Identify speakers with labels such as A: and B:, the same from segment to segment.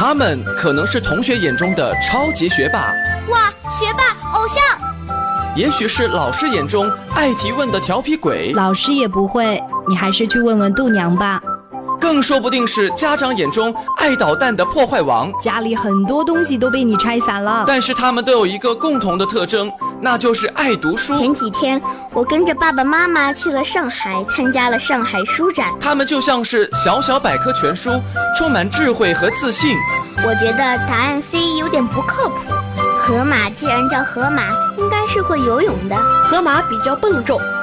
A: 他们可能是同学眼中的超级学霸，
B: 哇，学霸偶像。
A: 也许是老师眼中爱提问的调皮鬼，
C: 老师也不会，你还是去问问度娘吧。
A: 更说不定是家长眼中爱捣蛋的破坏王，
C: 家里很多东西都被你拆散了。
A: 但是他们都有一个共同的特征，那就是爱读书。
B: 前几天我跟着爸爸妈妈去了上海，参加了上海书展。
A: 他们就像是小小百科全书，充满智慧和自信。
B: 我觉得答案 C 有点不靠谱。河马既然叫河马，应该是会游泳的。
D: 河马比较笨重。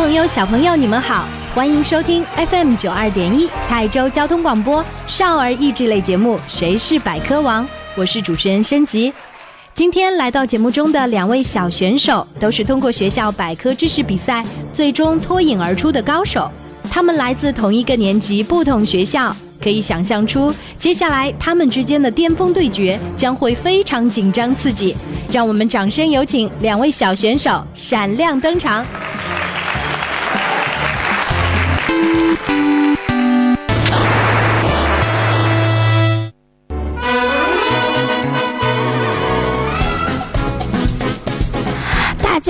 C: 朋友、小朋友，你们好，欢迎收听 FM 九二点一泰州交通广播少儿益智类节目《谁是百科王》，我是主持人申吉。今天来到节目中的两位小选手，都是通过学校百科知识比赛最终脱颖而出的高手。他们来自同一个年级，不同学校，可以想象出接下来他们之间的巅峰对决将会非常紧张刺激。让我们掌声有请两位小选手闪亮登场。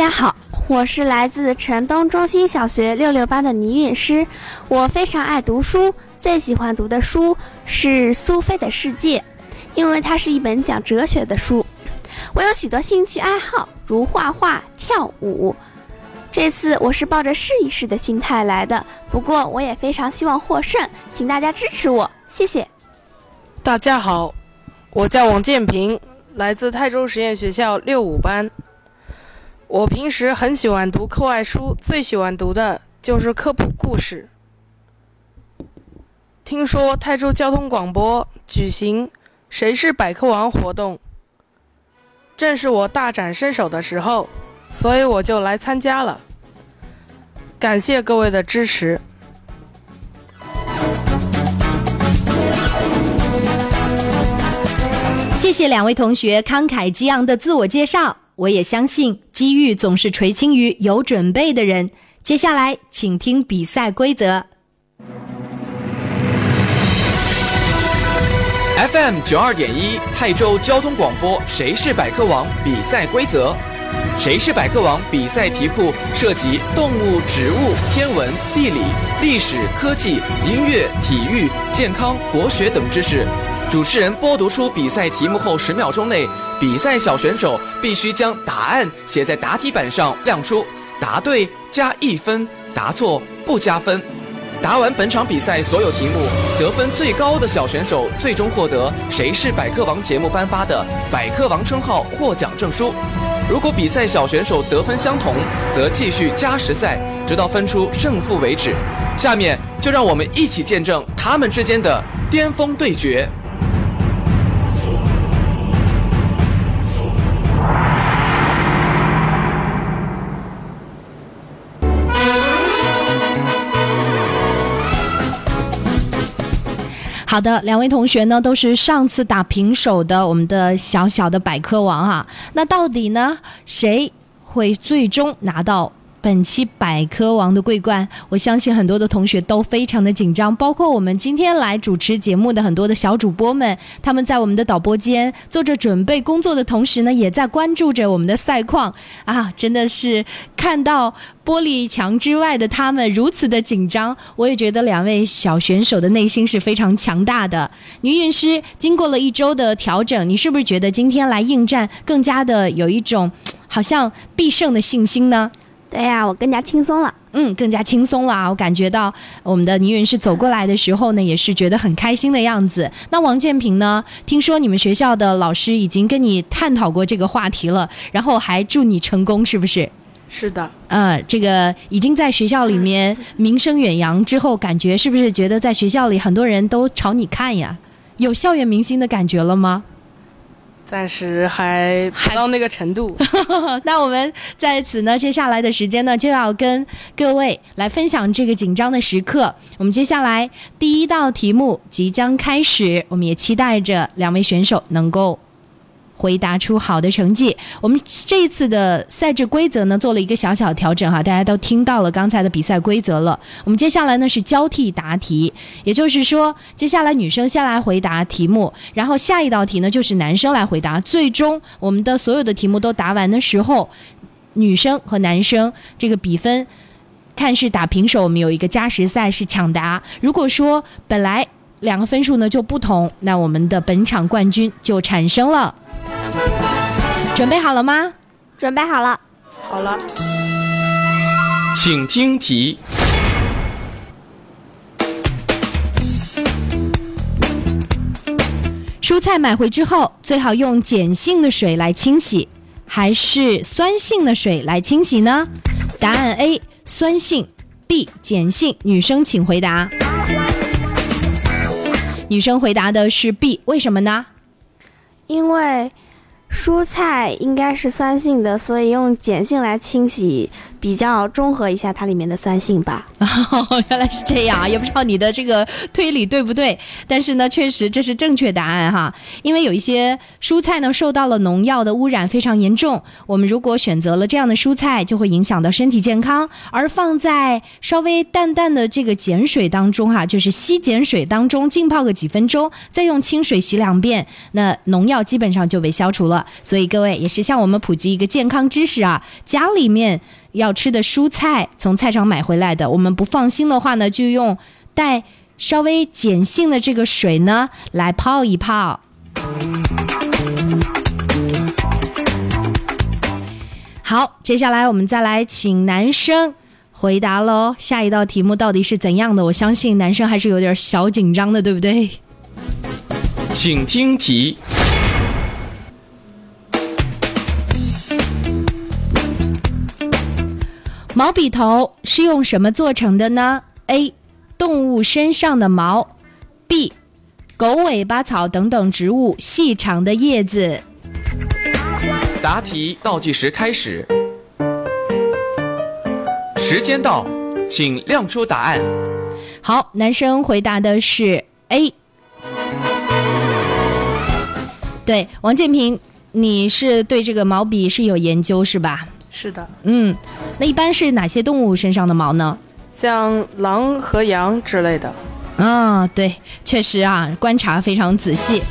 E: 大家好，我是来自城东中心小学六六班的倪韵诗。我非常爱读书，最喜欢读的书是《苏菲的世界》，因为它是一本讲哲学的书。我有许多兴趣爱好，如画画、跳舞。这次我是抱着试一试的心态来的，不过我也非常希望获胜，请大家支持我，谢谢。
F: 大家好，我叫王建平，来自泰州实验学校六五班。我平时很喜欢读课外书，最喜欢读的就是科普故事。听说泰州交通广播举行“谁是百科王”活动，正是我大展身手的时候，所以我就来参加了。感谢各位的支持。
C: 谢谢两位同学慷慨激昂的自我介绍。我也相信机遇总是垂青于有准备的人。接下来，请听比赛规则。
A: FM 九二点一泰州交通广播《谁是百科王》比赛规则：谁是百科王比赛题库涉及动物、植物、天文、地理、历史、科技、音乐、体育、健康、国学等知识。主持人播读出比赛题目后，十秒钟内，比赛小选手必须将答案写在答题板上亮出，答对加一分，答错不加分。答完本场比赛所有题目，得分最高的小选手最终获得《谁是百科王》节目颁发的百科王称号获奖证书。如果比赛小选手得分相同，则继续加时赛，直到分出胜负为止。下面就让我们一起见证他们之间的巅峰对决。
C: 好的，两位同学呢都是上次打平手的我们的小小的百科王哈。那到底呢，谁会最终拿到本期百科王的桂冠？我相信很多的同学都非常的紧张，包括我们今天来主持节目的很多的小主播们，他们在我们的导播间做着准备工作的同时呢，也在关注着我们的赛况啊，真的是看到。玻璃墙之外的他们如此的紧张，我也觉得两位小选手的内心是非常强大的。女运师经过了一周的调整，你是不是觉得今天来应战更加的有一种好像必胜的信心呢？
E: 对呀，我更加轻松了。
C: 嗯，更加轻松了啊！我感觉到我们的倪云是走过来的时候呢，也是觉得很开心的样子。那王建平呢？听说你们学校的老师已经跟你探讨过这个话题了，然后还祝你成功，是不是？
F: 是的，
C: 呃，这个已经在学校里面名声远扬之后，感觉是不是觉得在学校里很多人都朝你看呀？有校园明星的感觉了吗？
F: 暂时还还到那个程度。
C: 那我们在此呢，接下来的时间呢，就要跟各位来分享这个紧张的时刻。我们接下来第一道题目即将开始，我们也期待着两位选手能够。回答出好的成绩。我们这一次的赛制规则呢，做了一个小小调整哈，大家都听到了刚才的比赛规则了。我们接下来呢是交替答题，也就是说，接下来女生先来回答题目，然后下一道题呢就是男生来回答。最终我们的所有的题目都答完的时候，女生和男生这个比分看是打平手，我们有一个加时赛是抢答。如果说本来两个分数呢就不同，那我们的本场冠军就产生了。准备好了吗？
E: 准备好了。
F: 好了，
A: 请听题。
C: 蔬菜买回之后，最好用碱性的水来清洗，还是酸性的水来清洗呢？答案 A 酸性，B 碱性。女生请回答。女生回答的是 B，为什么呢？
E: 因为。蔬菜应该是酸性的，所以用碱性来清洗，比较中和一下它里面的酸性吧。
C: 哦，原来是这样，也不知道你的这个推理对不对，但是呢，确实这是正确答案哈。因为有一些蔬菜呢受到了农药的污染非常严重，我们如果选择了这样的蔬菜，就会影响到身体健康。而放在稍微淡淡的这个碱水当中哈，就是稀碱水当中浸泡个几分钟，再用清水洗两遍，那农药基本上就被消除了。所以各位也是向我们普及一个健康知识啊，家里面要吃的蔬菜从菜场买回来的，我们不放心的话呢，就用带稍微碱性的这个水呢来泡一泡。好，接下来我们再来请男生回答喽。下一道题目到底是怎样的？我相信男生还是有点小紧张的，对不对？
A: 请听题。
C: 毛笔头是用什么做成的呢？A. 动物身上的毛，B. 狗尾巴草等等植物细长的叶子。
A: 答题倒计时开始，时间到，请亮出答案。
C: 好，男生回答的是 A。对，王建平，你是对这个毛笔是有研究是吧？
F: 是的，
C: 嗯，那一般是哪些动物身上的毛呢？
F: 像狼和羊之类的。
C: 啊，对，确实啊，观察非常仔细。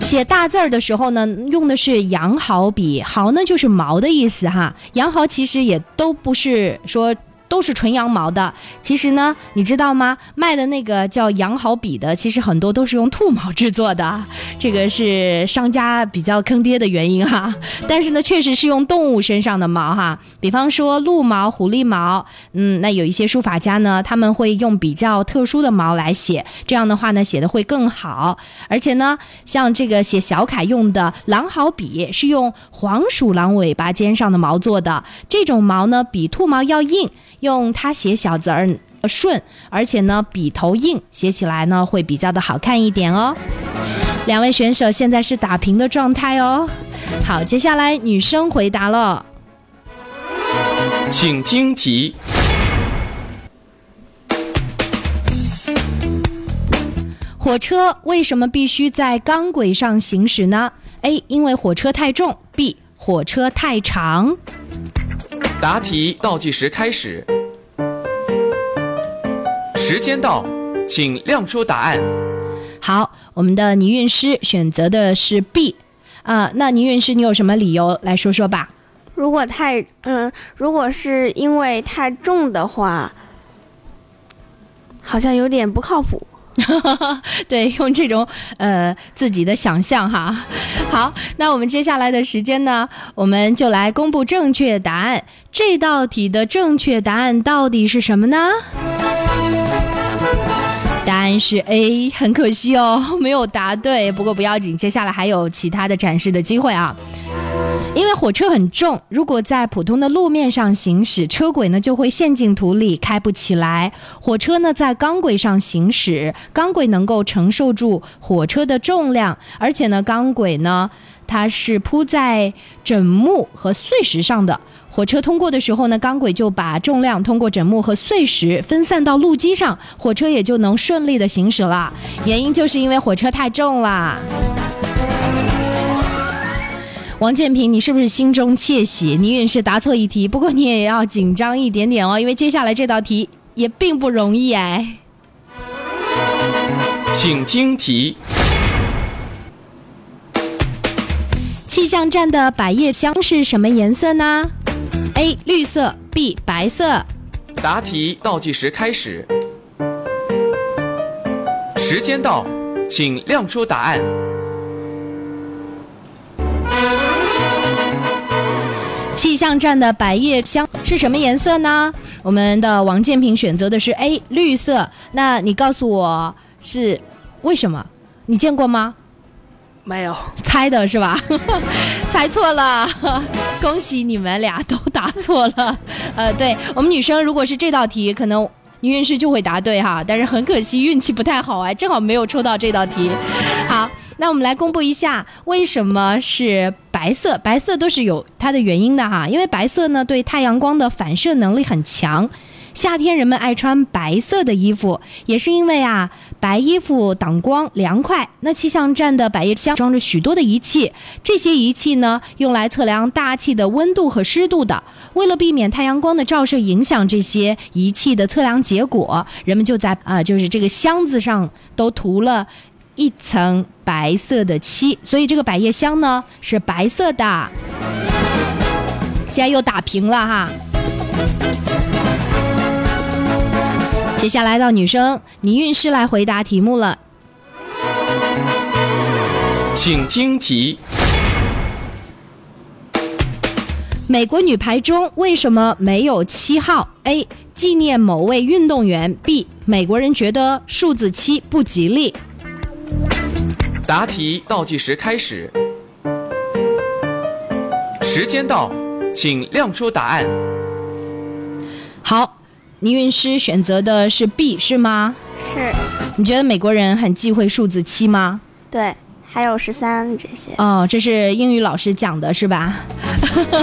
C: 写大字儿的时候呢，用的是羊毫笔，毫呢就是毛的意思哈。羊毫其实也都不是说。都是纯羊毛的，其实呢，你知道吗？卖的那个叫羊毫笔的，其实很多都是用兔毛制作的，这个是商家比较坑爹的原因哈。但是呢，确实是用动物身上的毛哈，比方说鹿毛、狐狸毛，嗯，那有一些书法家呢，他们会用比较特殊的毛来写，这样的话呢，写的会更好。而且呢，像这个写小楷用的狼毫笔，是用黄鼠狼尾巴尖上的毛做的，这种毛呢，比兔毛要硬。用它写小字儿顺，而且呢笔头硬，写起来呢会比较的好看一点哦。两位选手现在是打平的状态哦。好，接下来女生回答了，
A: 请听题：
C: 火车为什么必须在钢轨上行驶呢？A. 因为火车太重；B. 火车太长。
A: 答题倒计时开始，时间到，请亮出答案。
C: 好，我们的倪韵诗选择的是 B，啊，那倪韵诗，你有什么理由来说说吧？
E: 如果太，嗯，如果是因为太重的话，好像有点不靠谱。
C: 对，用这种呃自己的想象哈。好，那我们接下来的时间呢，我们就来公布正确答案。这道题的正确答案到底是什么呢？答案是 A，很可惜哦，没有答对。不过不要紧，接下来还有其他的展示的机会啊。因为火车很重，如果在普通的路面上行驶，车轨呢就会陷进土里，开不起来。火车呢在钢轨上行驶，钢轨能够承受住火车的重量，而且呢钢轨呢它是铺在枕木和碎石上的。火车通过的时候呢，钢轨就把重量通过枕木和碎石分散到路基上，火车也就能顺利的行驶了。原因就是因为火车太重了。王建平，你是不是心中窃喜？倪允是答错一题，不过你也要紧张一点点哦，因为接下来这道题也并不容易哎。
A: 请听题：
C: 气象站的百叶箱是什么颜色呢？A. 绿色 B. 白色。
A: 答题倒计时开始，时间到，请亮出答案。
C: 气象站的百叶箱是什么颜色呢？我们的王建平选择的是 A 绿色。那你告诉我是为什么？你见过吗？
F: 没有，
C: 猜的是吧？猜错了，恭喜你们俩都答错了。呃，对我们女生，如果是这道题，可能倪韵诗就会答对哈。但是很可惜，运气不太好哎，正好没有抽到这道题。好。那我们来公布一下，为什么是白色？白色都是有它的原因的哈，因为白色呢对太阳光的反射能力很强，夏天人们爱穿白色的衣服，也是因为啊白衣服挡光凉快。那气象站的百叶箱装着许多的仪器，这些仪器呢用来测量大气的温度和湿度的。为了避免太阳光的照射影响这些仪器的测量结果，人们就在啊就是这个箱子上都涂了。一层白色的漆，所以这个百叶箱呢是白色的。现在又打平了哈。接下来到女生倪韵诗来回答题目了，
A: 请听题：
C: 美国女排中为什么没有七号？A. 纪念某位运动员。B. 美国人觉得数字七不吉利。
A: 答题倒计时开始，时间到，请亮出答案。
C: 好，倪韵诗选择的是 B 是吗？
E: 是。
C: 你觉得美国人很忌讳数字七吗？
E: 对，还有十三这些。
C: 哦，这是英语老师讲的是吧？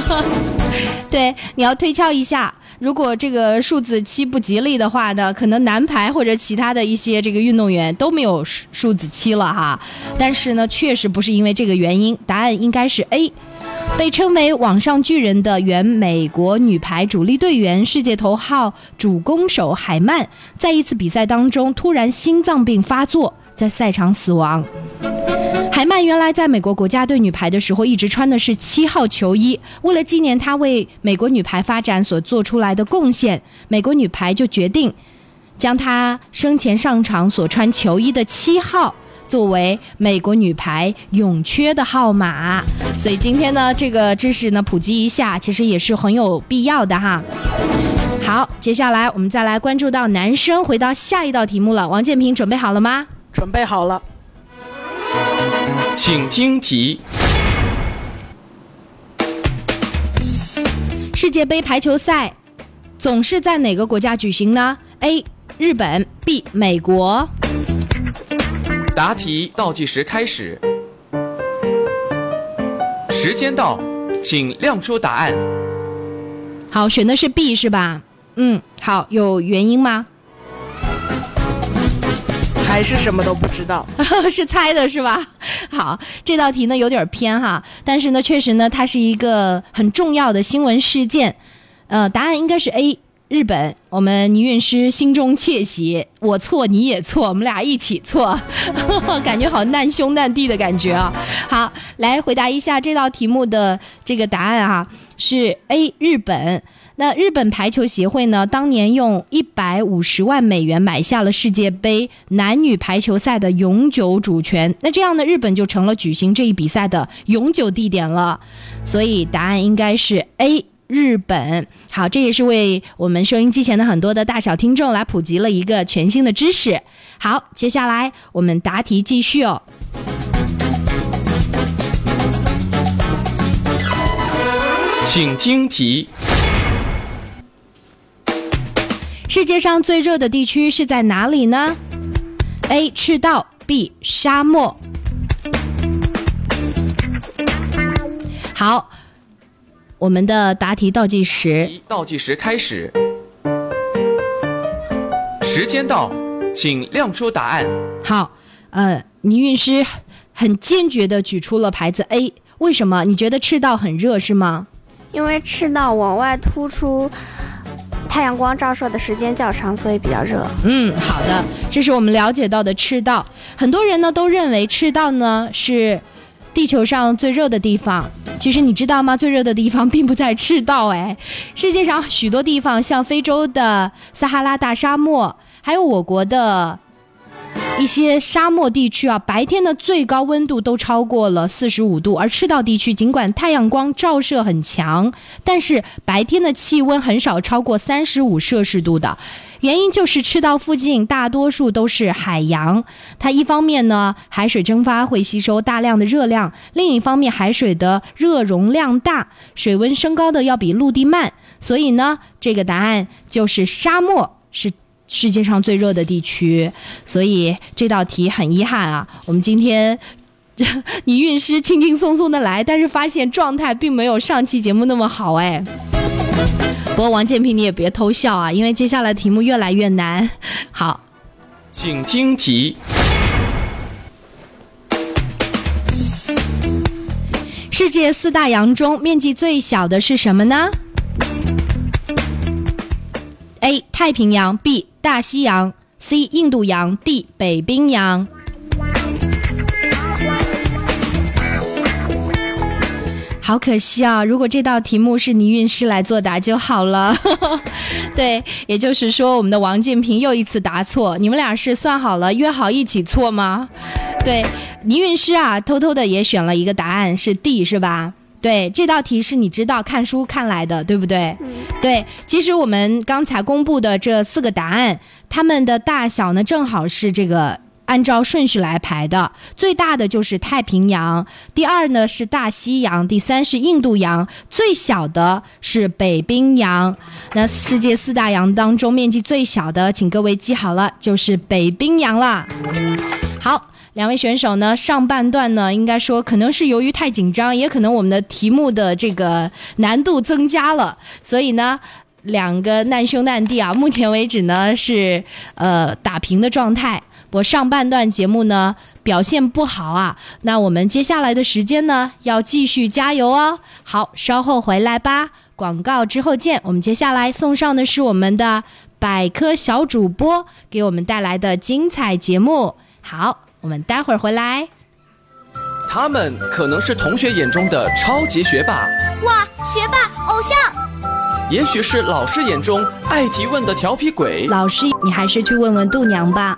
C: 对，你要推敲一下。如果这个数字七不吉利的话呢，可能男排或者其他的一些这个运动员都没有数数字七了哈。但是呢，确实不是因为这个原因，答案应该是 A。被称为“网上巨人”的原美国女排主力队员、世界头号主攻手海曼，在一次比赛当中突然心脏病发作，在赛场死亡。海曼原来在美国国家队女排的时候，一直穿的是七号球衣。为了纪念她为美国女排发展所做出来的贡献，美国女排就决定将她生前上场所穿球衣的七号作为美国女排永缺的号码。所以今天呢，这个知识呢普及一下，其实也是很有必要的哈。好，接下来我们再来关注到男生，回到下一道题目了。王建平准备好了吗？
F: 准备好了。
A: 请听题：
C: 世界杯排球赛总是在哪个国家举行呢？A. 日本 B. 美国。
A: 答题倒计时开始，时间到，请亮出答案。
C: 好，选的是 B 是吧？嗯，好，有原因吗？
F: 还是什么都不知道，
C: 是猜的是吧？好，这道题呢有点偏哈，但是呢，确实呢，它是一个很重要的新闻事件。呃，答案应该是 A，日本。我们倪韵诗心中窃喜，我错你也错，我们俩一起错，感觉好难兄难弟的感觉啊。好，来回答一下这道题目的这个答案哈，是 A，日本。那日本排球协会呢？当年用一百五十万美元买下了世界杯男女排球赛的永久主权。那这样呢，日本就成了举行这一比赛的永久地点了。所以答案应该是 A，日本。好，这也是为我们收音机前的很多的大小听众来普及了一个全新的知识。好，接下来我们答题继续哦。
A: 请听题。
C: 世界上最热的地区是在哪里呢？A. 赤道 B. 沙漠。好，我们的答题倒计时
A: 倒计时开始，时间到，请亮出答案。
C: 好，呃，倪韵诗很坚决地举出了牌子 A，为什么？你觉得赤道很热是吗？
E: 因为赤道往外突出，太阳光照射的时间较长，所以比较热。
C: 嗯，好的，这是我们了解到的赤道。很多人呢都认为赤道呢是地球上最热的地方。其实你知道吗？最热的地方并不在赤道，哎，世界上许多地方，像非洲的撒哈拉大沙漠，还有我国的。一些沙漠地区啊，白天的最高温度都超过了四十五度，而赤道地区尽管太阳光照射很强，但是白天的气温很少超过三十五摄氏度的。原因就是赤道附近大多数都是海洋，它一方面呢海水蒸发会吸收大量的热量，另一方面海水的热容量大，水温升高的要比陆地慢，所以呢这个答案就是沙漠是。世界上最热的地区，所以这道题很遗憾啊。我们今天你运师轻轻松松的来，但是发现状态并没有上期节目那么好哎。不过王建平你也别偷笑啊，因为接下来题目越来越难。好，
A: 请听题：
C: 世界四大洋中面积最小的是什么呢？A. 太平洋 B. 大西洋，C 印度洋，D 北冰洋。好可惜啊！如果这道题目是倪韵诗来作答就好了。对，也就是说，我们的王建平又一次答错。你们俩是算好了约好一起错吗？对，倪韵诗啊，偷偷的也选了一个答案是 D，是吧？对，这道题是你知道看书看来的，对不对？对，其实我们刚才公布的这四个答案，它们的大小呢，正好是这个按照顺序来排的。最大的就是太平洋，第二呢是大西洋，第三是印度洋，最小的是北冰洋。那世界四大洋当中，面积最小的，请各位记好了，就是北冰洋啦。好。两位选手呢，上半段呢，应该说可能是由于太紧张，也可能我们的题目的这个难度增加了，所以呢，两个难兄难弟啊，目前为止呢是呃打平的状态。我上半段节目呢表现不好啊，那我们接下来的时间呢要继续加油哦。好，稍后回来吧，广告之后见。我们接下来送上的是我们的百科小主播给我们带来的精彩节目。好。我们待会儿回来。
A: 他们可能是同学眼中的超级学霸，
B: 哇，学霸偶像；
A: 也许是老师眼中爱提问的调皮鬼，
C: 老师，你还是去问问度娘吧。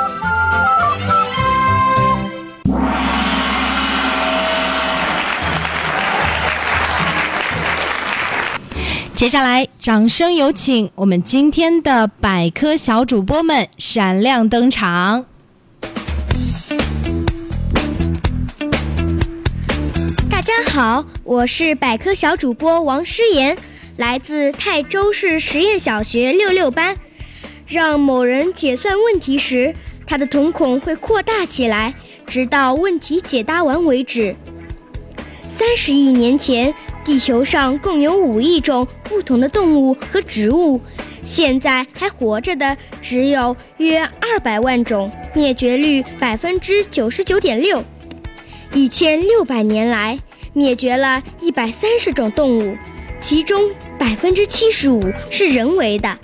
C: 接下来，掌声有请我们今天的百科小主播们闪亮登场。
B: 大家好，我是百科小主播王诗妍，来自泰州市实验小学六六班。让某人解算问题时，他的瞳孔会扩大起来，直到问题解答完为止。三十亿年前。地球上共有五亿种不同的动物和植物，现在还活着的只有约二百万种，灭绝率百分之九十九点六。一千六百年来，灭绝了一百三十种动物，其中百分之七十五是人为的。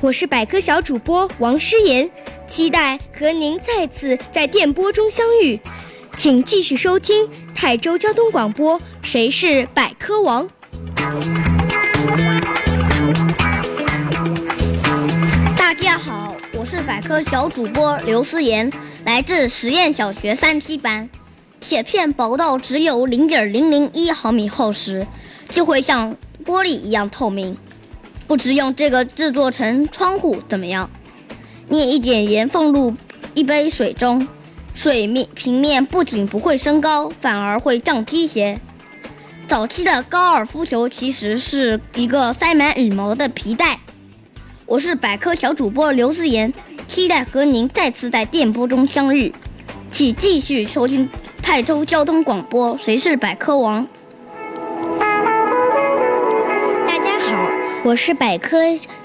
B: 我是百科小主播王诗妍，期待和您再次在电波中相遇。请继续收听泰州交通广播《谁是百科王》。
G: 大家好，我是百科小主播刘思妍，来自实验小学三七班。铁片薄到只有零点零零一毫米厚时，就会像玻璃一样透明。不知用这个制作成窗户怎么样？捏一点盐放入一杯水中，水面平面不仅不会升高，反而会降低些。早期的高尔夫球其实是一个塞满羽毛的皮带。我是百科小主播刘思妍，期待和您再次在电波中相遇。请继续收听泰州交通广播《谁是百科王》。
B: 大家好，我是百科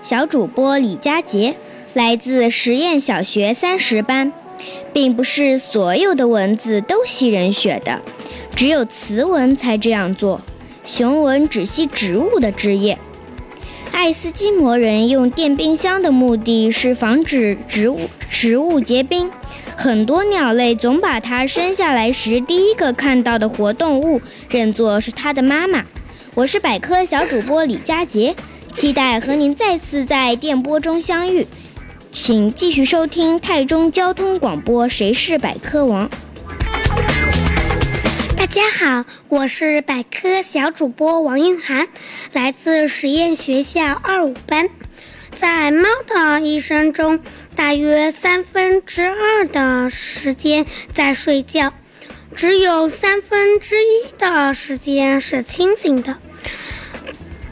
B: 小主播李佳杰，来自实验小学三十班。并不是所有的蚊子都吸人血的，只有雌蚊才这样做。雄蚊只吸植物的汁液。爱斯基摩人用电冰箱的目的是防止植物植物结冰。很多鸟类总把它生下来时第一个看到的活动物认作是它的妈妈。我是百科小主播李佳杰，期待和您再次在电波中相遇。请继续收听泰中交通广播《谁是百科王》。
H: 大家好，我是百科小主播王韵涵，来自实验学校二五班。在猫的一生中，大约三分之二的时间在睡觉，只有三分之一的时间是清醒的。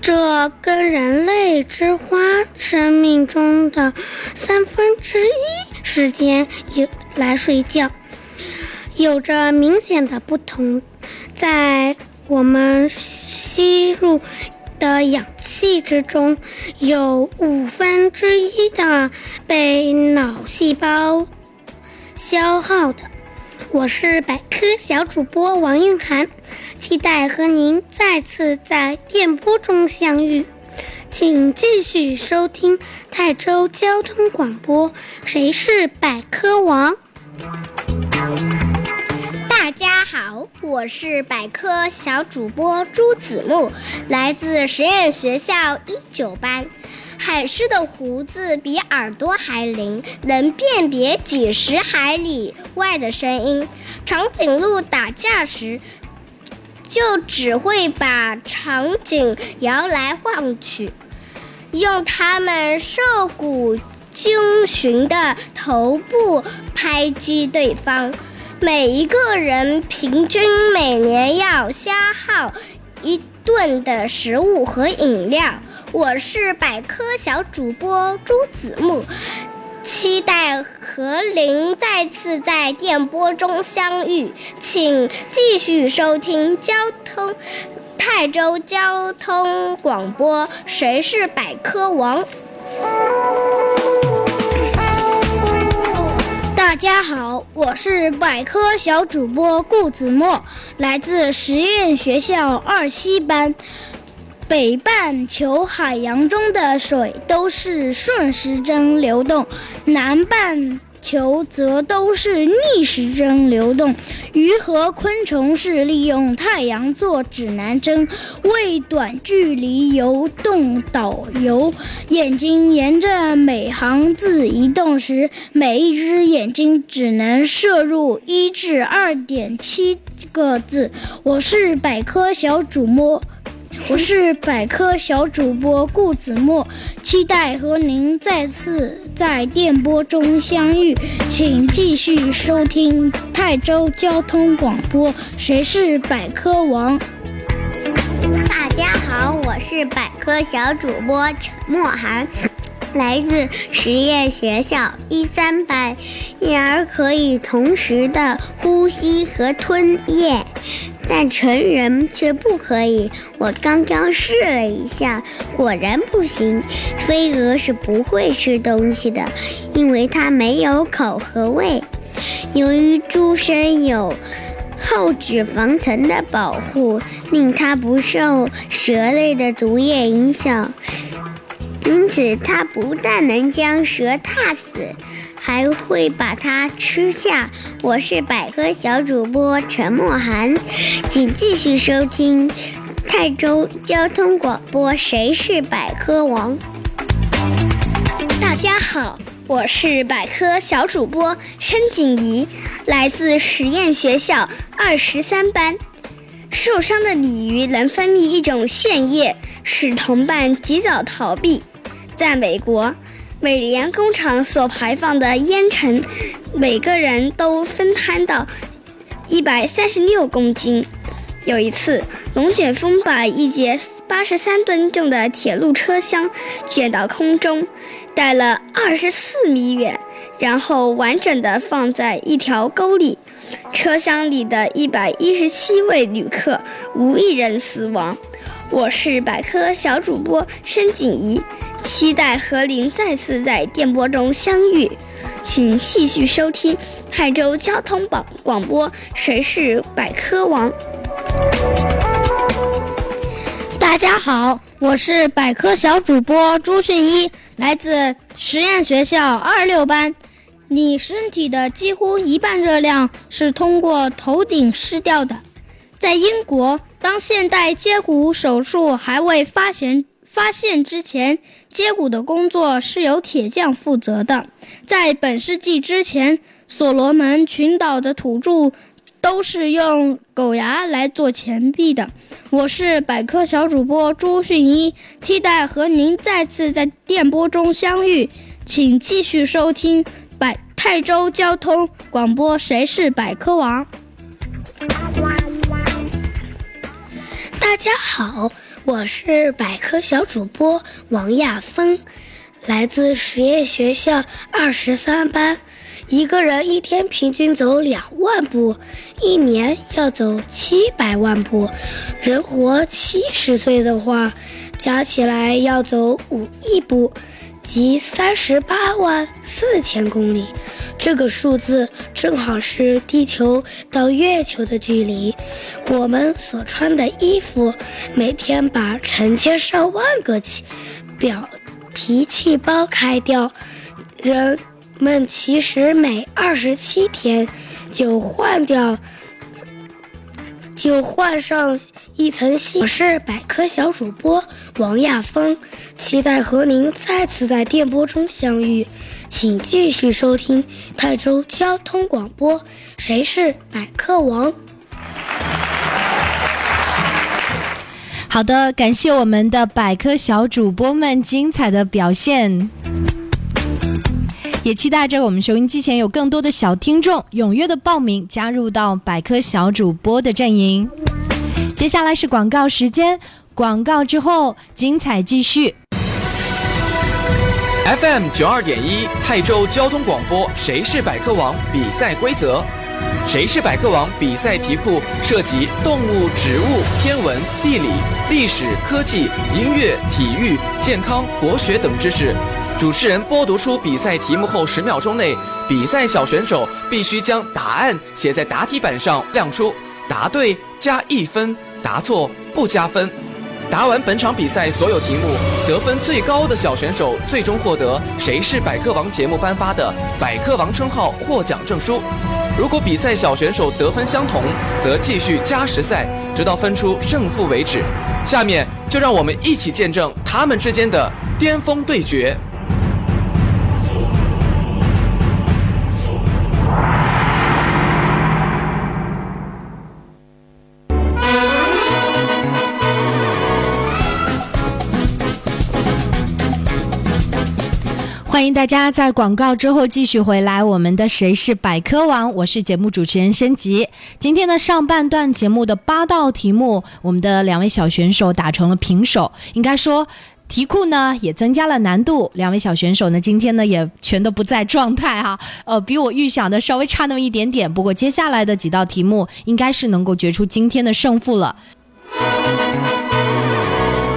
H: 这跟人类之花生命中的三分之一时间有来睡觉，有着明显的不同。在我们吸入的氧气之中，有五分之一的被脑细胞消耗的。我是百科小主播王韵涵，期待和您再次在电波中相遇。请继续收听泰州交通广播《谁是百科王》。
I: 大家好，我是百科小主播朱子木，来自实验学校一九班。海狮的胡子比耳朵还灵，能辨别几十海里外的声音。长颈鹿打架时，就只会把长颈摇来晃去，用它们瘦骨嶙峋的头部拍击对方。每一个人平均每年要消耗一吨的食物和饮料。我是百科小主播朱子木，期待和您再次在电波中相遇，请继续收听交通泰州交通广播《谁是百科王》。
H: 大家好，我是百科小主播顾子墨，来自实验学校二七班。北半球海洋中的水都是顺时针流动，南半球则都是逆时针流动。鱼和昆虫是利用太阳做指南针，为短距离游动导游。眼睛沿着每行字移动时，每一只眼睛只能摄入一至二点七个字。我是百科小主播。我是百科小主播顾子墨，期待和您再次在电波中相遇，请继续收听泰州交通广播《谁是百科王》。
I: 大家好，我是百科小主播陈墨涵，来自实验学校一三班。婴儿可以同时的呼吸和吞咽。但成人却不可以。我刚刚试了一下，果然不行。飞蛾是不会吃东西的，因为它没有口和胃。由于猪身有厚脂肪层的保护，令它不受蛇类的毒液影响。因此，它不但能将蛇踏死，还会把它吃下。我是百科小主播陈默涵，请继续收听泰州交通广播《谁是百科王》。
J: 大家好，我是百科小主播申景怡，来自实验学校二十三班。受伤的鲤鱼能分泌一种腺液，使同伴及早逃避。在美国，每年工厂所排放的烟尘，每个人都分摊到一百三十六公斤。有一次，龙卷风把一节八十三吨重的铁路车厢卷到空中，带了二十四米远，然后完整的放在一条沟里。车厢里的一百一十七位旅客无一人死亡。我是百科小主播申锦怡，期待和您再次在电波中相遇，请继续收听泰州交通广广播《谁是百科王》。
G: 大家好，我是百科小主播朱迅一，来自实验学校二六班。你身体的几乎一半热量是通过头顶失掉的。在英国，当现代接骨手术还未发现发现之前，接骨的工作是由铁匠负责的。在本世纪之前，所罗门群岛的土著都是用狗牙来做钱币的。我是百科小主播朱迅一，期待和您再次在电波中相遇，请继续收听百泰州交通广播《谁是百科王》。
H: 大家好，我是百科小主播王亚峰，来自实验学校二十三班。一个人一天平均走两万步，一年要走七百万步。人活七十岁的话，加起来要走五亿步，即三十八万四千公里。这个数字正好是地球到月球的距离。我们所穿的衣服，每天把成千上万个气表皮气胞开掉。人们其实每二十七天就换掉，就换上一层新。我是百科小主播王亚峰，期待和您再次在电波中相遇。请继续收听泰州交通广播，《谁是百科王》。
C: 好的，感谢我们的百科小主播们精彩的表现，也期待着我们收音机前有更多的小听众踊跃的报名，加入到百科小主播的阵营。接下来是广告时间，广告之后精彩继续。
A: FM 九二点一泰州交通广播《谁是百科王》比赛规则：谁是百科王比赛题库涉及动物、植物、天文、地理、历史、科技、音乐、体育、健康、国学等知识。主持人播读出比赛题目后，十秒钟内，比赛小选手必须将答案写在答题板上亮出，答对加一分，答错不加分。答完本场比赛所有题目，得分最高的小选手最终获得《谁是百科王》节目颁发的百科王称号获奖证书。如果比赛小选手得分相同，则继续加时赛，直到分出胜负为止。下面就让我们一起见证他们之间的巅峰对决。
C: 欢迎大家在广告之后继续回来，我们的《谁是百科王》，我是节目主持人申吉。今天的上半段节目的八道题目，我们的两位小选手打成了平手，应该说。题库呢也增加了难度，两位小选手呢今天呢也全都不在状态哈，呃，比我预想的稍微差那么一点点。不过接下来的几道题目应该是能够决出今天的胜负了。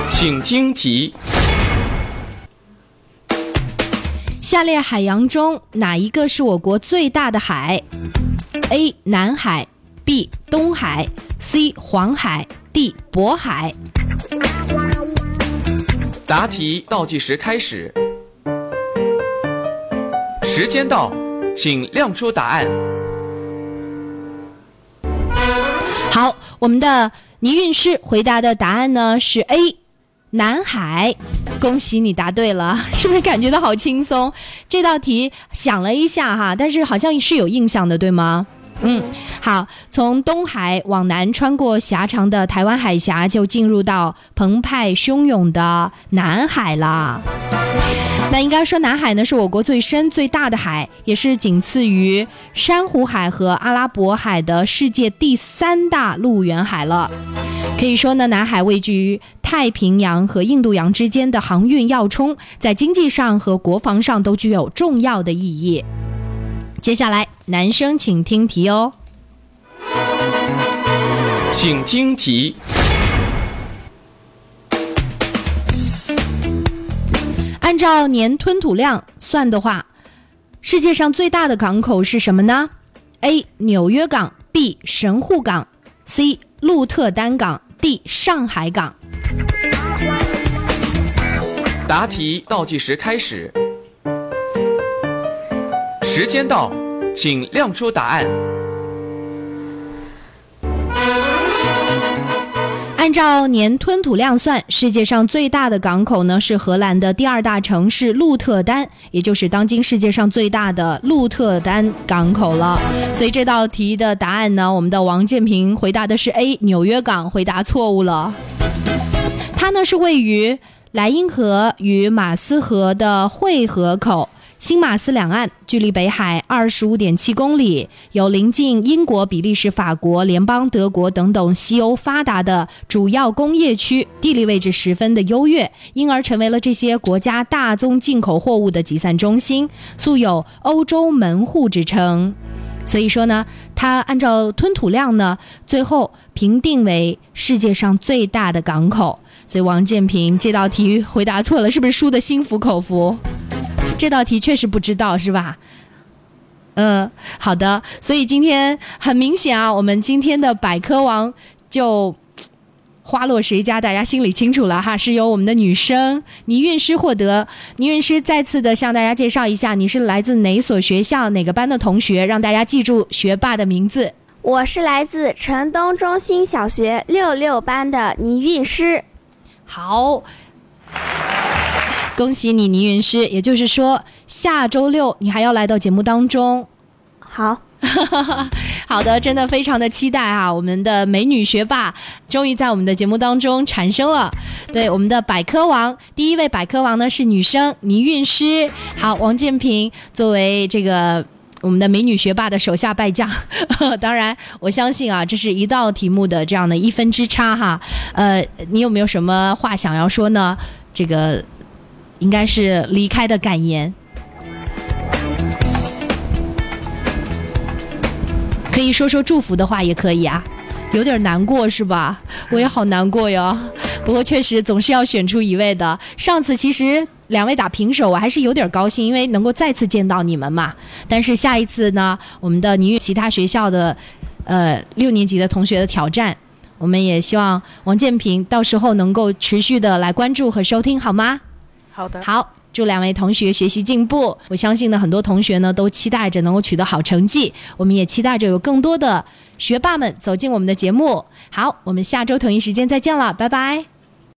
A: 请听题：
C: 下列海洋中哪一个是我国最大的海？A. 南海 B. 东海，C. 黄海，D. 渤海。
A: 答题倒计时开始，时间到，请亮出答案。
C: 好，我们的倪韵诗回答的答案呢是 A，南海。恭喜你答对了，是不是感觉到好轻松？这道题想了一下哈，但是好像是有印象的，对吗？嗯，好，从东海往南穿过狭长的台湾海峡，就进入到澎湃汹涌的南海了。那应该说，南海呢是我国最深最大的海，也是仅次于珊瑚海和阿拉伯海的世界第三大陆源海了。可以说呢，南海位居于太平洋和印度洋之间的航运要冲，在经济上和国防上都具有重要的意义。接下来，男生请听题哦。
A: 请听题。
C: 按照年吞吐量算的话，世界上最大的港口是什么呢？A. 纽约港，B. 神户港，C. 鹿特丹港，D. 上海港。
A: 答题倒计时开始。时间到，请亮出答案。
C: 按照年吞吐量算，世界上最大的港口呢是荷兰的第二大城市鹿特丹，也就是当今世界上最大的鹿特丹港口了。所以这道题的答案呢，我们的王建平回答的是 A，纽约港，回答错误了。它呢是位于莱茵河与马斯河的汇合口。新马斯两岸距离北海二十五点七公里，有邻近英国、比利时、法国联邦、德国等等西欧发达的主要工业区，地理位置十分的优越，因而成为了这些国家大宗进口货物的集散中心，素有“欧洲门户”之称。所以说呢，它按照吞吐量呢，最后评定为世界上最大的港口。所以王建平这道题回答错了，是不是输的心服口服？这道题确实不知道是吧？嗯，好的。所以今天很明显啊，我们今天的百科王就花落谁家，大家心里清楚了哈。是由我们的女生倪韵诗获得。倪韵诗再次的向大家介绍一下，你是来自哪所学校、哪个班的同学，让大家记住学霸的名字。
E: 我是来自城东中心小学六六班的倪韵诗。
C: 好。恭喜你，倪云师。也就是说，下周六你还要来到节目当中。
E: 好，
C: 好的，真的非常的期待啊！我们的美女学霸终于在我们的节目当中产生了。对，我们的百科王，第一位百科王呢是女生倪韵诗。好，王建平作为这个我们的美女学霸的手下败将。当然，我相信啊，这是一道题目的这样的一分之差哈。呃，你有没有什么话想要说呢？这个。应该是离开的感言，可以说说祝福的话也可以啊，有点难过是吧？我也好难过哟。不过确实总是要选出一位的。上次其实两位打平手，我还是有点高兴，因为能够再次见到你们嘛。但是下一次呢，我们的你与其他学校的呃六年级的同学的挑战，我们也希望王建平到时候能够持续的来关注和收听，好吗？
F: 好的，
C: 好，祝两位同学学习进步。我相信呢，很多同学呢都期待着能够取得好成绩，我们也期待着有更多的学霸们走进我们的节目。好，我们下周同一时间再见了，拜拜。